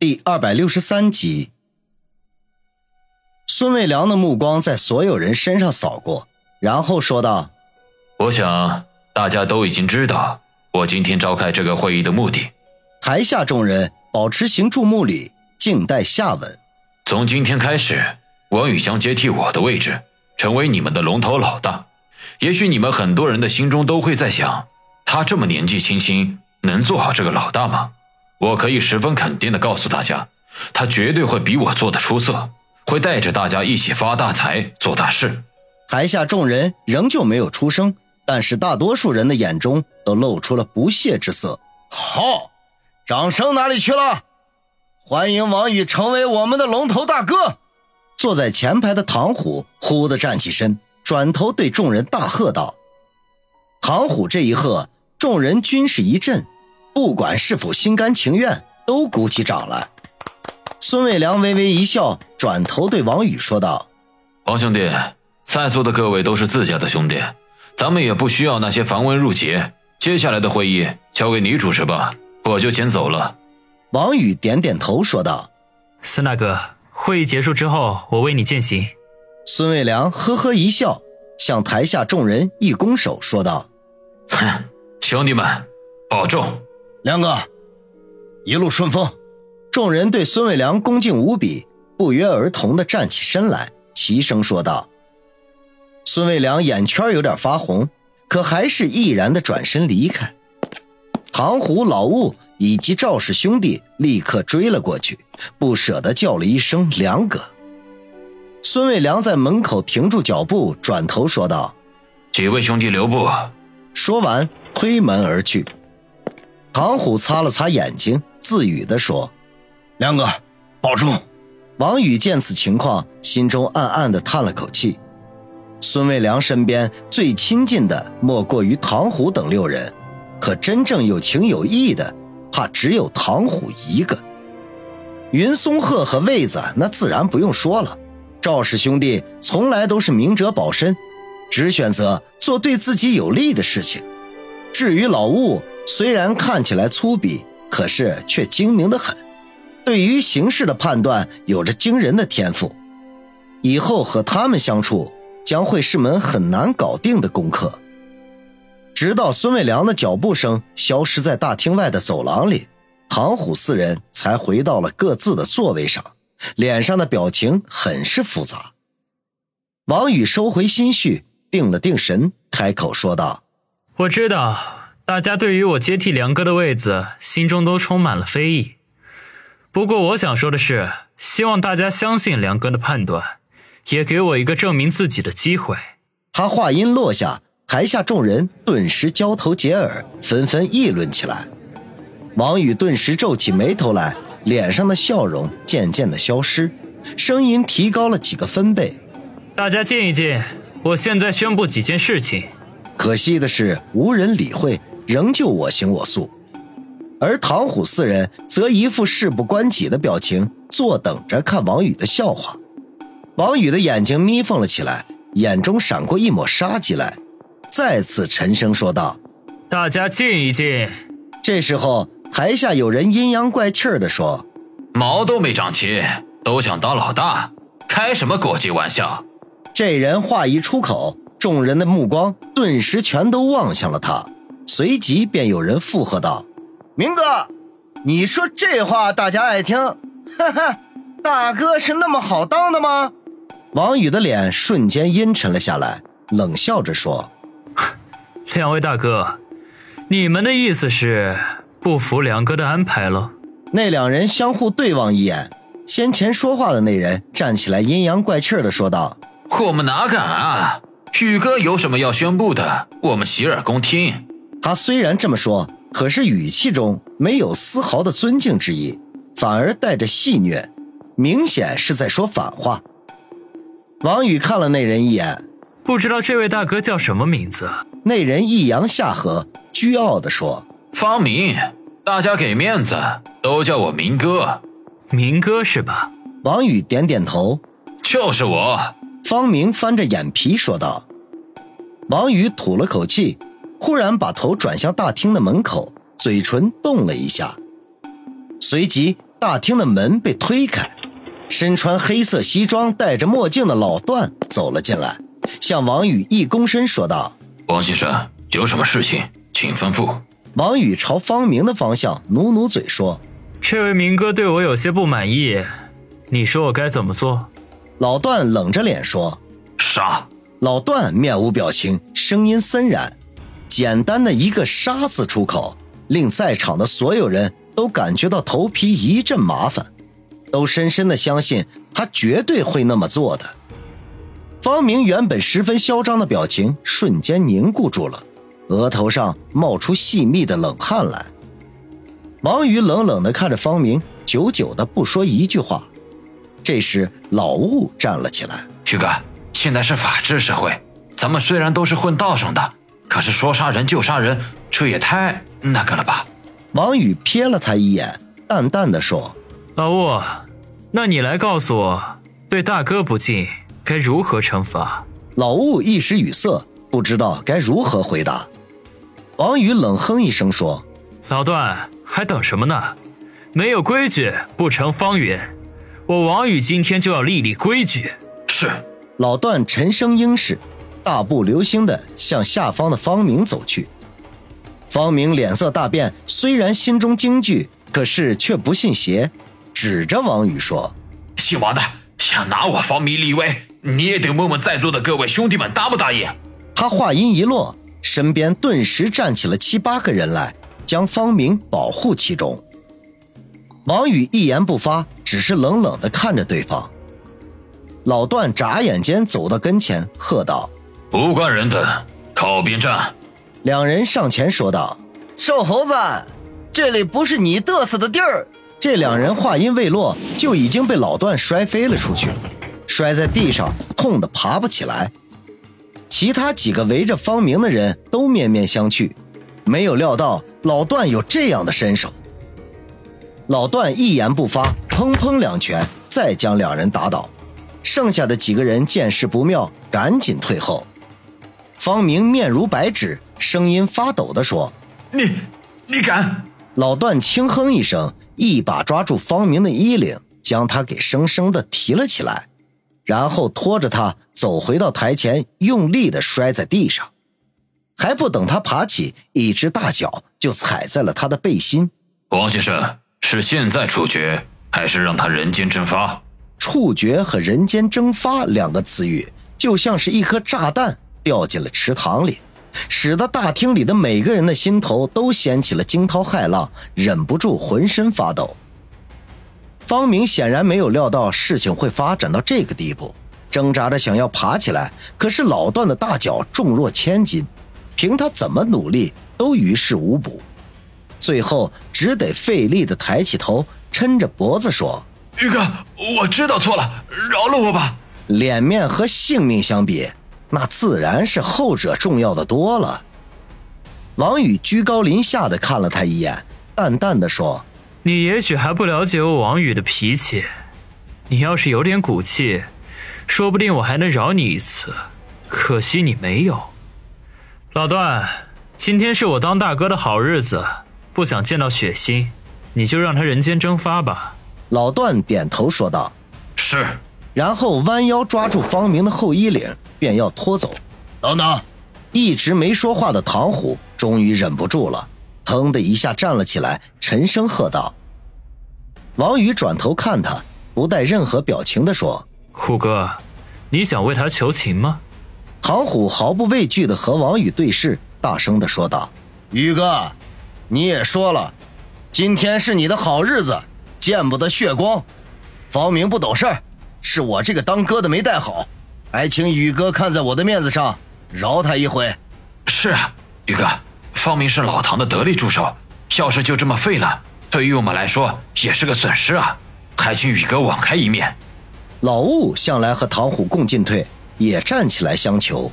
第二百六十三集，孙卫良的目光在所有人身上扫过，然后说道：“我想大家都已经知道我今天召开这个会议的目的。”台下众人保持行注目礼，静待下文。从今天开始，王宇将接替我的位置，成为你们的龙头老大。也许你们很多人的心中都会在想，他这么年纪轻轻，能做好这个老大吗？我可以十分肯定的告诉大家，他绝对会比我做的出色，会带着大家一起发大财、做大事。台下众人仍旧没有出声，但是大多数人的眼中都露出了不屑之色。好，掌声哪里去了？欢迎王宇成为我们的龙头大哥。坐在前排的唐虎忽地站起身，转头对众人大喝道：“唐虎这一喝，众人均是一震。”不管是否心甘情愿，都鼓起掌来。孙卫良微微一笑，转头对王宇说道：“王兄弟，在座的各位都是自家的兄弟，咱们也不需要那些繁文缛节。接下来的会议交给你主持吧，我就先走了。”王宇点点头说道：“孙大哥，会议结束之后，我为你饯行。”孙卫良呵呵一笑，向台下众人一拱手说道：“哼，兄弟们，保重。”梁哥，一路顺风！众人对孙卫良恭敬无比，不约而同的站起身来，齐声说道：“孙卫良眼圈有点发红，可还是毅然的转身离开。”唐虎、老吴以及赵氏兄弟立刻追了过去，不舍得叫了一声“梁哥”。孙卫良在门口停住脚步，转头说道：“几位兄弟留步。”说完，推门而去。唐虎擦了擦眼睛，自语地说：“梁哥，保重。”王宇见此情况，心中暗暗地叹了口气。孙卫良身边最亲近的莫过于唐虎等六人，可真正有情有义的，怕只有唐虎一个。云松鹤和魏子那自然不用说了，赵氏兄弟从来都是明哲保身，只选择做对自己有利的事情。至于老吴，虽然看起来粗鄙，可是却精明的很，对于形势的判断有着惊人的天赋。以后和他们相处将会是门很难搞定的功课。直到孙卫良的脚步声消失在大厅外的走廊里，唐虎四人才回到了各自的座位上，脸上的表情很是复杂。王宇收回心绪，定了定神，开口说道：“我知道。”大家对于我接替梁哥的位子，心中都充满了非议。不过，我想说的是，希望大家相信梁哥的判断，也给我一个证明自己的机会。他话音落下，台下众人顿时交头接耳，纷纷议论起来。王宇顿时皱起眉头来，脸上的笑容渐渐的消失，声音提高了几个分贝：“大家静一静，我现在宣布几件事情。”可惜的是，无人理会。仍旧我行我素，而唐虎四人则一副事不关己的表情，坐等着看王宇的笑话。王宇的眼睛眯缝了起来，眼中闪过一抹杀机来，再次沉声说道：“大家静一静。”这时候，台下有人阴阳怪气的说：“毛都没长齐，都想当老大，开什么国际玩笑？”这人话一出口，众人的目光顿时全都望向了他。随即便有人附和道：“明哥，你说这话大家爱听。哈哈，大哥是那么好当的吗？”王宇的脸瞬间阴沉了下来，冷笑着说：“两位大哥，你们的意思是不服梁哥的安排了？”那两人相互对望一眼，先前说话的那人站起来，阴阳怪气的说道：“我们哪敢啊！宇哥有什么要宣布的，我们洗耳恭听。”他虽然这么说，可是语气中没有丝毫的尊敬之意，反而带着戏谑，明显是在说反话。王宇看了那人一眼，不知道这位大哥叫什么名字。那人一扬下颌，倨傲地说：“方明，大家给面子，都叫我明哥。明哥是吧？”王宇点点头：“就是我。”方明翻着眼皮说道。王宇吐了口气。忽然把头转向大厅的门口，嘴唇动了一下，随即大厅的门被推开，身穿黑色西装、戴着墨镜的老段走了进来，向王宇一躬身说道：“王先生，有什么事情，请吩咐。”王宇朝方明的方向努努嘴说：“这位明哥对我有些不满意，你说我该怎么做？”老段冷着脸说：“杀！”老段面无表情，声音森然，简单的一个“杀”字出口，令在场的所有人都感觉到头皮一阵麻烦，都深深的相信他绝对会那么做的。方明原本十分嚣张的表情瞬间凝固住了。额头上冒出细密的冷汗来，王宇冷冷地看着方明，久久的不说一句话。这时，老雾站了起来：“宇哥，现在是法治社会，咱们虽然都是混道上的，可是说杀人就杀人，这也太那个了吧？”王宇瞥了他一眼，淡淡的说：“老雾，那你来告诉我，对大哥不敬该如何惩罚？”老雾一时语塞，不知道该如何回答。王宇冷哼一声说：“老段，还等什么呢？没有规矩不成方圆。我王宇今天就要立立规矩。”是。老段沉声应是，大步流星的向下方的方明走去。方明脸色大变，虽然心中惊惧，可是却不信邪，指着王宇说：“姓王的，想拿我方明立威，你也得问问在座的各位兄弟们答不答应。”他话音一落。身边顿时站起了七八个人来，将方明保护其中。王宇一言不发，只是冷冷地看着对方。老段眨眼间走到跟前，喝道：“不关人等，靠边站！”两人上前说道：“瘦猴子，这里不是你嘚瑟的地儿。”这两人话音未落，就已经被老段摔飞了出去，摔在地上，痛得爬不起来。其他几个围着方明的人都面面相觑，没有料到老段有这样的身手。老段一言不发，砰砰两拳，再将两人打倒。剩下的几个人见势不妙，赶紧退后。方明面如白纸，声音发抖地说：“你，你敢？”老段轻哼一声，一把抓住方明的衣领，将他给生生的提了起来。然后拖着他走回到台前，用力的摔在地上，还不等他爬起，一只大脚就踩在了他的背心。王先生，是现在处决，还是让他人间蒸发？处决和人间蒸发两个词语，就像是一颗炸弹掉进了池塘里，使得大厅里的每个人的心头都掀起了惊涛骇浪，忍不住浑身发抖。方明显然没有料到事情会发展到这个地步，挣扎着想要爬起来，可是老段的大脚重若千斤，凭他怎么努力都于事无补，最后只得费力的抬起头，抻着脖子说：“宇哥，我知道错了，饶了我吧。”脸面和性命相比，那自然是后者重要的多了。王宇居高临下的看了他一眼，淡淡的说。你也许还不了解我王宇的脾气，你要是有点骨气，说不定我还能饶你一次。可惜你没有。老段，今天是我当大哥的好日子，不想见到血腥，你就让他人间蒸发吧。老段点头说道：“是。”然后弯腰抓住方明的后衣领，便要拖走。等等，一直没说话的唐虎终于忍不住了，腾的一下站了起来，沉声喝道。王宇转头看他，不带任何表情的说：“虎哥，你想为他求情吗？”唐虎毫不畏惧的和王宇对视，大声的说道：“宇哥，你也说了，今天是你的好日子，见不得血光。方明不懂事儿，是我这个当哥的没带好，还请宇哥看在我的面子上，饶他一回。”“是啊，宇哥，方明是老唐的得力助手，要是就这么废了。”对于我们来说也是个损失啊！还请宇哥网开一面。老雾向来和唐虎共进退，也站起来相求。